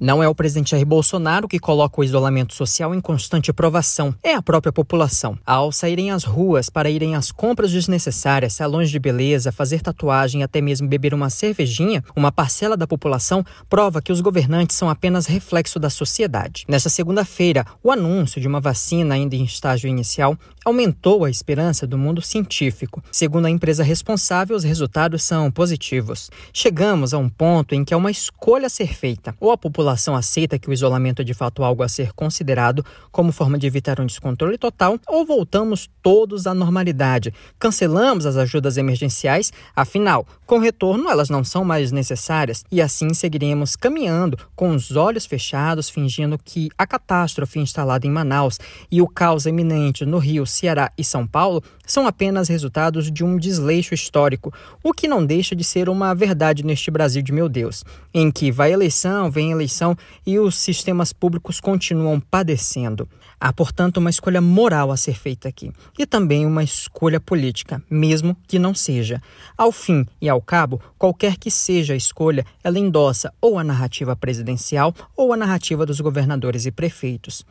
Não é o presidente Jair Bolsonaro que coloca o isolamento social em constante provação, é a própria população. Ao saírem às ruas para irem às compras desnecessárias, salões de beleza, fazer tatuagem até mesmo beber uma cervejinha, uma parcela da população prova que os governantes são apenas reflexo da sociedade. Nesta segunda-feira, o anúncio de uma vacina ainda em estágio inicial aumentou a esperança do mundo científico. Segundo a empresa responsável, os resultados são positivos. Chegamos a um ponto em que é uma escolha a ser feita. Ou a população aceita que o isolamento é de fato algo a ser considerado como forma de evitar um descontrole total, ou voltamos todos à normalidade. Cancelamos as ajudas emergenciais, afinal, com retorno elas não são mais necessárias, e assim seguiremos caminhando com os olhos fechados, fingindo que a catástrofe instalada em Manaus e o caos eminente no Rio, Ceará e São Paulo são apenas resultados de um desleixo histórico, o que não deixa de ser uma verdade neste Brasil de meu Deus, em que vai eleição, vem eleição e os sistemas públicos continuam padecendo. Há, portanto, uma escolha moral a ser feita aqui e também uma escolha política, mesmo que não seja. Ao fim e ao cabo, qualquer que seja a escolha, ela endossa ou a narrativa presidencial ou a narrativa dos governadores e prefeitos.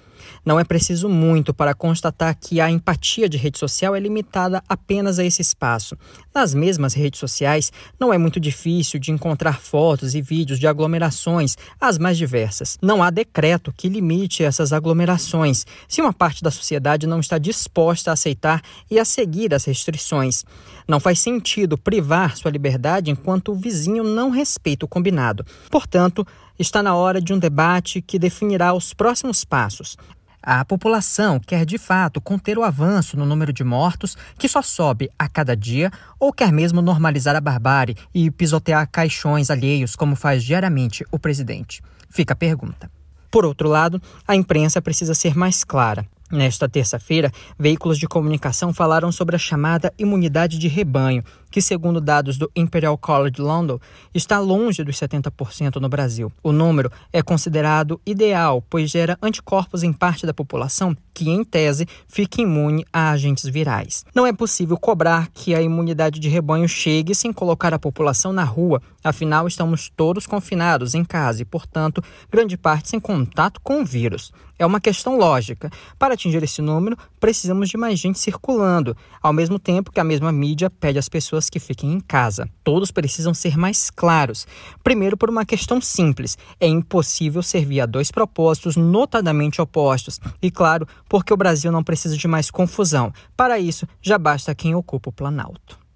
Não é preciso muito para constatar que a empatia de rede social é limitada apenas a esse espaço. Nas mesmas redes sociais, não é muito difícil de encontrar fotos e vídeos de aglomerações, as mais diversas. Não há decreto que limite essas aglomerações se uma parte da sociedade não está disposta a aceitar e a seguir as restrições. Não faz sentido privar sua liberdade enquanto o vizinho não respeita o combinado. Portanto, está na hora de um debate que definirá os próximos passos. A população quer de fato conter o avanço no número de mortos, que só sobe a cada dia, ou quer mesmo normalizar a barbárie e pisotear caixões alheios, como faz diariamente o presidente? Fica a pergunta. Por outro lado, a imprensa precisa ser mais clara. Nesta terça-feira, veículos de comunicação falaram sobre a chamada imunidade de rebanho, que, segundo dados do Imperial College London, está longe dos 70% no Brasil. O número é considerado ideal, pois gera anticorpos em parte da população que, em tese, fica imune a agentes virais. Não é possível cobrar que a imunidade de rebanho chegue sem colocar a população na rua, afinal, estamos todos confinados em casa e, portanto, grande parte sem contato com o vírus. É uma questão lógica. Para atingir esse número, precisamos de mais gente circulando, ao mesmo tempo que a mesma mídia pede às pessoas que fiquem em casa. Todos precisam ser mais claros. Primeiro, por uma questão simples: é impossível servir a dois propósitos notadamente opostos. E, claro, porque o Brasil não precisa de mais confusão. Para isso, já basta quem ocupa o Planalto.